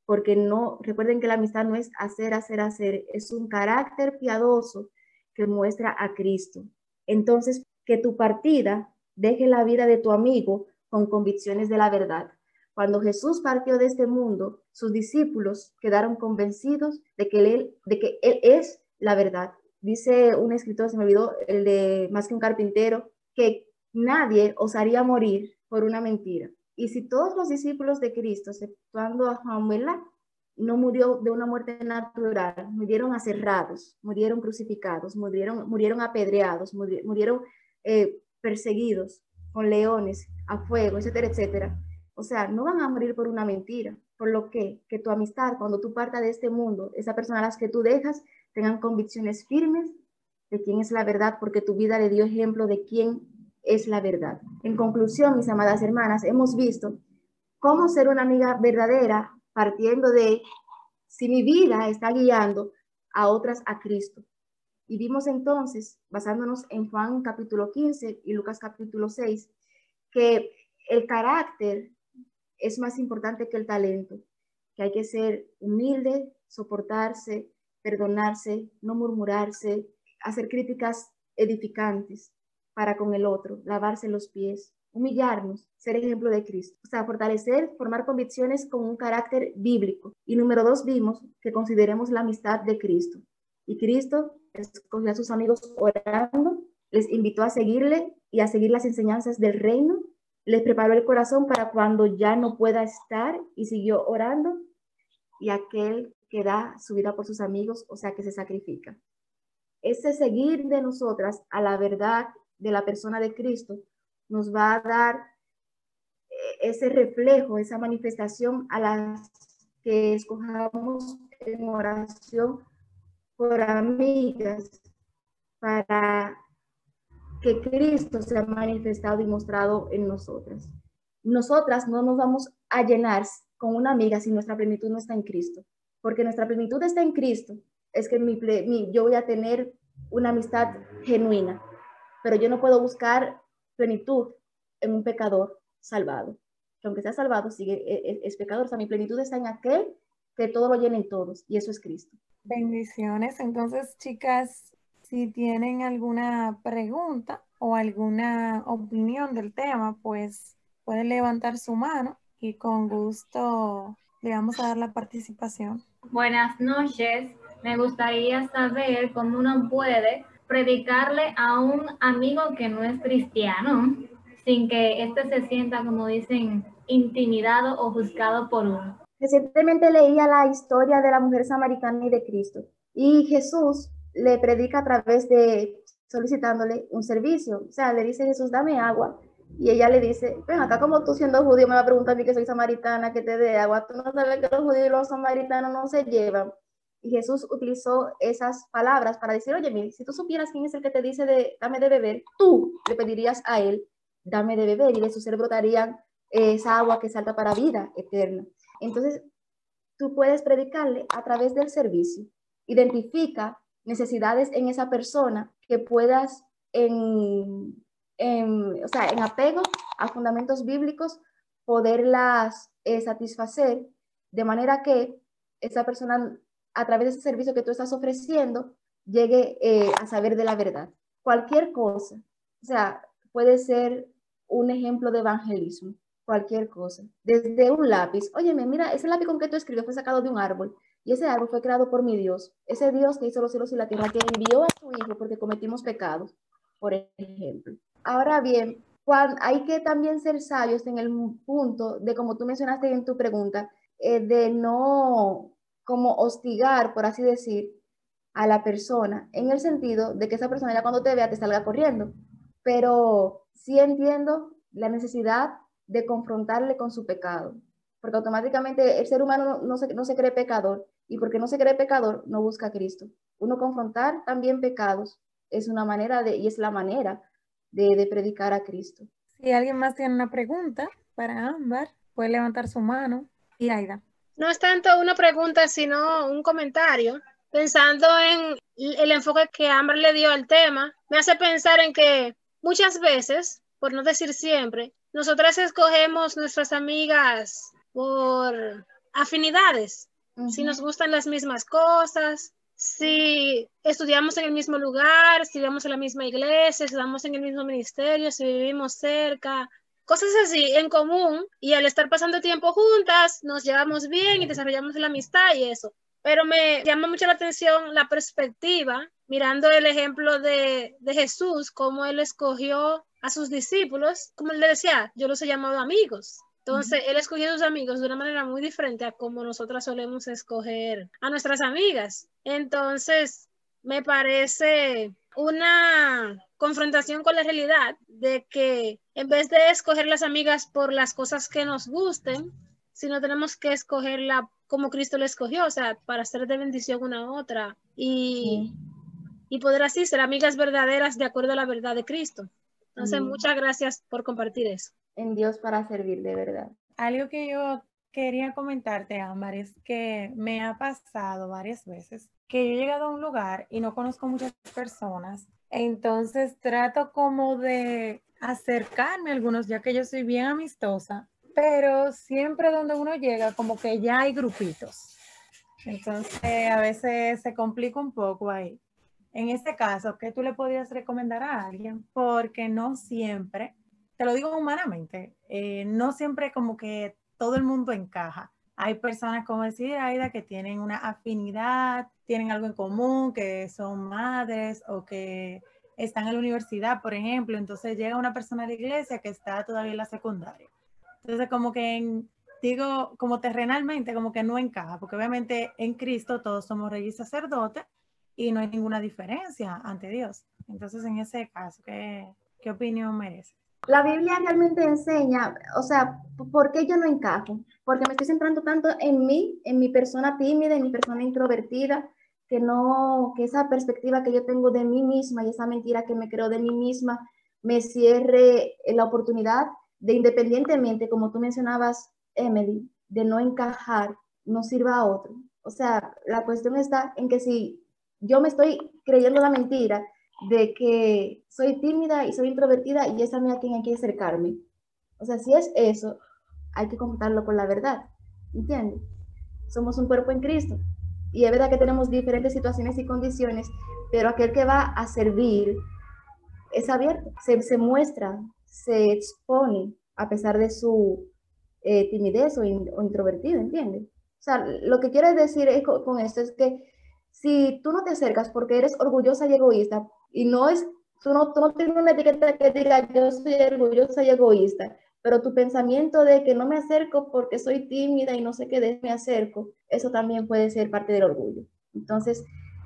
Porque no, recuerden que la amistad no es hacer, hacer, hacer, es un carácter piadoso que muestra a Cristo. Entonces, que tu partida deje la vida de tu amigo con convicciones de la verdad. Cuando Jesús partió de este mundo, sus discípulos quedaron convencidos de que él, de que él es la verdad. Dice un escritor, se me olvidó, el de más que un carpintero, que nadie osaría morir por una mentira. Y si todos los discípulos de Cristo, exceptuando a Juan, no murió de una muerte natural, murieron aserrados, murieron crucificados, murieron, murieron apedreados, murieron eh, perseguidos con leones, a fuego, etcétera, etcétera. O sea, no van a morir por una mentira, por lo que, que tu amistad, cuando tú partas de este mundo, esa persona a las que tú dejas, tengan convicciones firmes de quién es la verdad, porque tu vida le dio ejemplo de quién es la verdad. En conclusión, mis amadas hermanas, hemos visto cómo ser una amiga verdadera partiendo de si mi vida está guiando a otras a Cristo. Y vimos entonces, basándonos en Juan capítulo 15 y Lucas capítulo 6, que el carácter es más importante que el talento, que hay que ser humilde, soportarse, perdonarse, no murmurarse, hacer críticas edificantes para con el otro, lavarse los pies, humillarnos, ser ejemplo de Cristo. O sea, fortalecer, formar convicciones con un carácter bíblico. Y número dos, vimos que consideremos la amistad de Cristo. Y Cristo escogió a sus amigos orando, les invitó a seguirle y a seguir las enseñanzas del reino, les preparó el corazón para cuando ya no pueda estar y siguió orando. Y aquel que da su vida por sus amigos, o sea, que se sacrifica. Ese seguir de nosotras a la verdad de la persona de Cristo nos va a dar eh, ese reflejo, esa manifestación a las que escojamos en oración por amigas para que Cristo se ha manifestado y mostrado en nosotras. Nosotras no nos vamos a llenar con una amiga si nuestra plenitud no está en Cristo, porque nuestra plenitud está en Cristo. Es que mi, yo voy a tener una amistad genuina, pero yo no puedo buscar plenitud en un pecador salvado, que aunque sea salvado, sigue, e, e, es, pecador. O sea, mi plenitud está en aquel que todo lo llenen todos, y eso es Cristo. Bendiciones. Entonces, chicas, si tienen alguna pregunta o alguna opinión del tema, pues pueden levantar su mano y con gusto le vamos a dar la participación. Buenas noches. Me gustaría saber cómo uno puede predicarle a un amigo que no es cristiano sin que éste se sienta, como dicen, intimidado o juzgado por uno. Recientemente leía la historia de la mujer samaritana y de Cristo y Jesús le predica a través de solicitándole un servicio. O sea, le dice Jesús, dame agua. Y ella le dice, ven acá como tú siendo judío me va a preguntar a mí que soy samaritana, que te dé agua. Tú no sabes que los judíos y los samaritanos no se llevan. Y Jesús utilizó esas palabras para decir, oye, mire, si tú supieras quién es el que te dice de dame de beber, tú le pedirías a él, dame de beber, y de su ser brotaría esa agua que salta para vida eterna. Entonces, tú puedes predicarle a través del servicio. Identifica necesidades en esa persona que puedas, en, en, o sea, en apego a fundamentos bíblicos, poderlas eh, satisfacer de manera que esa persona a través de ese servicio que tú estás ofreciendo, llegue eh, a saber de la verdad. Cualquier cosa, o sea, puede ser un ejemplo de evangelismo, cualquier cosa. Desde un lápiz, óyeme, mira, ese lápiz con que tú escribes fue sacado de un árbol y ese árbol fue creado por mi Dios, ese Dios que hizo los cielos y la tierra, que envió a su Hijo porque cometimos pecados, por ejemplo. Ahora bien, hay que también ser sabios en el punto de, como tú mencionaste en tu pregunta, eh, de no como hostigar, por así decir, a la persona, en el sentido de que esa persona ya cuando te vea te salga corriendo. Pero sí entiendo la necesidad de confrontarle con su pecado, porque automáticamente el ser humano no, se, cree pecador, y porque no se cree pecador, no busca a Cristo. Uno confrontar también pecados es una manera de, y es la manera de, de predicar a Cristo. Si alguien más tiene una pregunta para Ámbar, puede levantar su mano. Y Aida. No es tanto una pregunta, sino un comentario. Pensando en el enfoque que Amber le dio al tema, me hace pensar en que muchas veces, por no decir siempre, nosotras escogemos nuestras amigas por afinidades, si nos gustan las mismas cosas, si estudiamos en el mismo lugar, si vamos en la misma iglesia, si estamos en el mismo ministerio, si vivimos cerca, cosas así en común y al estar pasando tiempo juntas nos llevamos bien y desarrollamos la amistad y eso. Pero me llama mucho la atención la perspectiva, mirando el ejemplo de, de Jesús, cómo él escogió a sus discípulos, como él le decía, yo los he llamado amigos. Entonces, él escogió a sus amigos de una manera muy diferente a como nosotras solemos escoger a nuestras amigas. Entonces, me parece una confrontación con la realidad de que en vez de escoger las amigas por las cosas que nos gusten, sino tenemos que escogerla como Cristo la escogió, o sea, para ser de bendición una a otra y, y poder así ser amigas verdaderas de acuerdo a la verdad de Cristo. Entonces, muchas gracias por compartir eso. En Dios para servir, de verdad. Algo que yo quería comentarte, Ámbar, es que me ha pasado varias veces que yo he llegado a un lugar y no conozco muchas personas, entonces trato como de acercarme a algunos, ya que yo soy bien amistosa, pero siempre donde uno llega, como que ya hay grupitos. Entonces, a veces se complica un poco ahí. En este caso, ¿qué tú le podrías recomendar a alguien? Porque no siempre te lo digo humanamente, eh, no siempre como que todo el mundo encaja. Hay personas, como decía Aida, que tienen una afinidad, tienen algo en común, que son madres o que están en la universidad, por ejemplo. Entonces llega una persona de iglesia que está todavía en la secundaria. Entonces como que digo, como terrenalmente, como que no encaja, porque obviamente en Cristo todos somos reyes y sacerdotes y no hay ninguna diferencia ante Dios. Entonces en ese caso, ¿qué, qué opinión merece? La Biblia realmente enseña, o sea, ¿por qué yo no encajo? Porque me estoy centrando tanto en mí, en mi persona tímida, en mi persona introvertida, que no, que esa perspectiva que yo tengo de mí misma y esa mentira que me creo de mí misma me cierre la oportunidad de independientemente, como tú mencionabas, Emily, de no encajar, no sirva a otro. O sea, la cuestión está en que si yo me estoy creyendo la mentira de que soy tímida y soy introvertida y esa a mí a quien hay que acercarme. O sea, si es eso, hay que contarlo con la verdad. ¿Entiendes? Somos un cuerpo en Cristo. Y es verdad que tenemos diferentes situaciones y condiciones, pero aquel que va a servir es abierto, se, se muestra, se expone a pesar de su eh, timidez o, introvertido, ¿entiendes? O sea, lo que quiero decir es, con, esto es que si tú no te acercas porque eres orgullosa y egoísta, y no es, tú no, tú no tienes una etiqueta que diga yo soy orgullosa y egoísta, pero tu pensamiento de que no me acerco porque soy tímida y no sé qué de me acerco, eso también puede ser parte del orgullo. Entonces,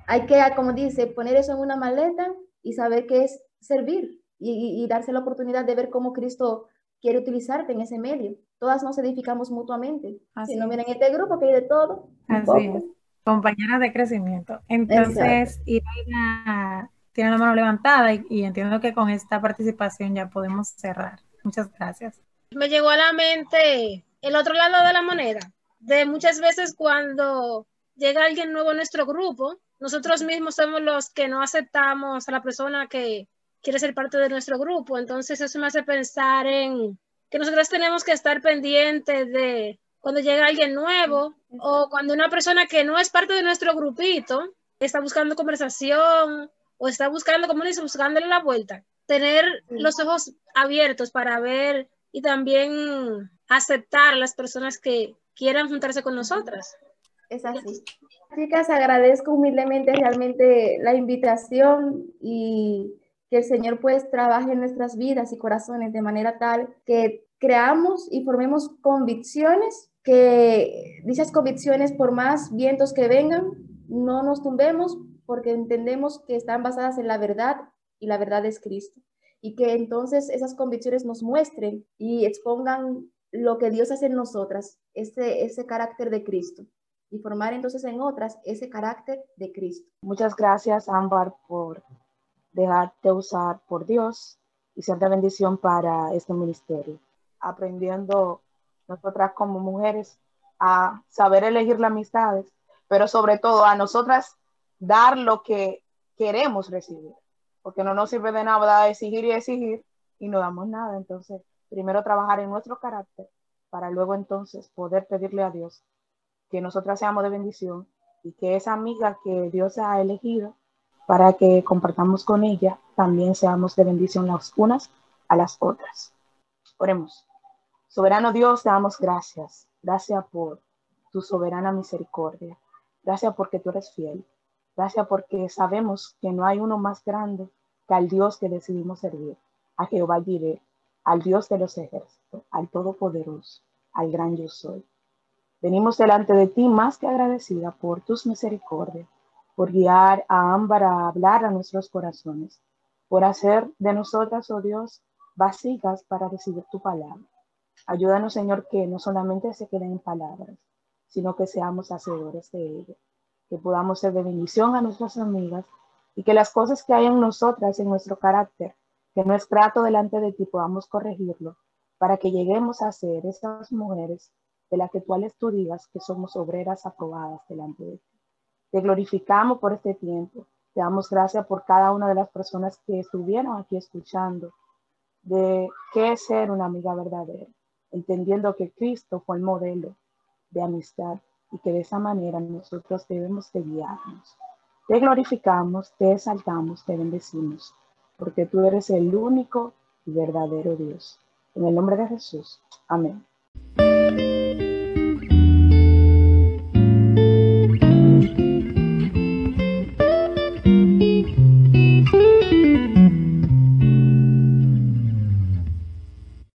hay que, como dice, poner eso en una maleta y saber qué es servir y, darse la oportunidad de ver cómo Cristo quiere utilizarte en ese medio. Todas nos edificamos mutuamente. si no, miren este grupo que hay de todo. Así es. Compañeras de crecimiento. Entonces, Iraida tiene la mano levantada y, entiendo que con esta participación ya podemos cerrar. Muchas gracias. Me llegó a la mente el otro lado de la moneda, de muchas veces cuando llega alguien nuevo a nuestro grupo, nosotros mismos somos los que no aceptamos a la persona que quiere ser parte de nuestro grupo. Entonces eso me hace pensar en que nosotros tenemos que estar pendientes de cuando llega alguien nuevo o cuando una persona que no es parte de nuestro grupito está buscando conversación o está buscando, como dice, buscándole la vuelta. Tener los ojos abiertos para ver y también aceptar a las personas que quieran juntarse con nosotras. Es así. Chicas, agradezco humildemente realmente la invitación y que el Señor pues trabaje en nuestras vidas y corazones de manera tal que creamos y formemos convicciones, que dichas convicciones por más vientos que vengan, no nos tumbemos, porque entendemos que están basadas en la verdad y la verdad es Cristo. Y que entonces esas convicciones nos muestren y expongan lo que Dios hace en nosotras, ese, ese carácter de Cristo. Y formar entonces en otras ese carácter de Cristo. Muchas gracias, Ámbar, por dejarte usar por Dios y de bendición para este ministerio. Aprendiendo nosotras como mujeres a saber elegir las amistades, pero sobre todo a nosotras dar lo que queremos recibir, porque no nos sirve de nada exigir y exigir y no damos nada. Entonces, primero trabajar en nuestro carácter para luego entonces poder pedirle a Dios que nosotras seamos de bendición y que esa amiga que Dios ha elegido para que compartamos con ella, también seamos de bendición las unas a las otras. Oremos. Soberano Dios, te damos gracias. Gracias por tu soberana misericordia. Gracias porque tú eres fiel. Gracias porque sabemos que no hay uno más grande que al Dios que decidimos servir, a Jehová diré, al Dios de los ejércitos, al Todopoderoso, al gran yo soy. Venimos delante de ti más que agradecida por tus misericordias, por guiar a Ámbar a hablar a nuestros corazones, por hacer de nosotras, oh Dios, vasijas para recibir tu palabra. Ayúdanos, Señor, que no solamente se queden en palabras, sino que seamos hacedores de ellas que podamos ser de bendición a nuestras amigas y que las cosas que hay en nosotras, en nuestro carácter, que no es grato delante de ti, podamos corregirlo para que lleguemos a ser esas mujeres de las que tú tú digas que somos obreras aprobadas delante de ti. Te glorificamos por este tiempo. Te damos gracias por cada una de las personas que estuvieron aquí escuchando de qué es ser una amiga verdadera, entendiendo que Cristo fue el modelo de amistad y que de esa manera nosotros debemos de guiarnos. Te glorificamos, te exaltamos, te bendecimos, porque tú eres el único y verdadero Dios. En el nombre de Jesús. Amén.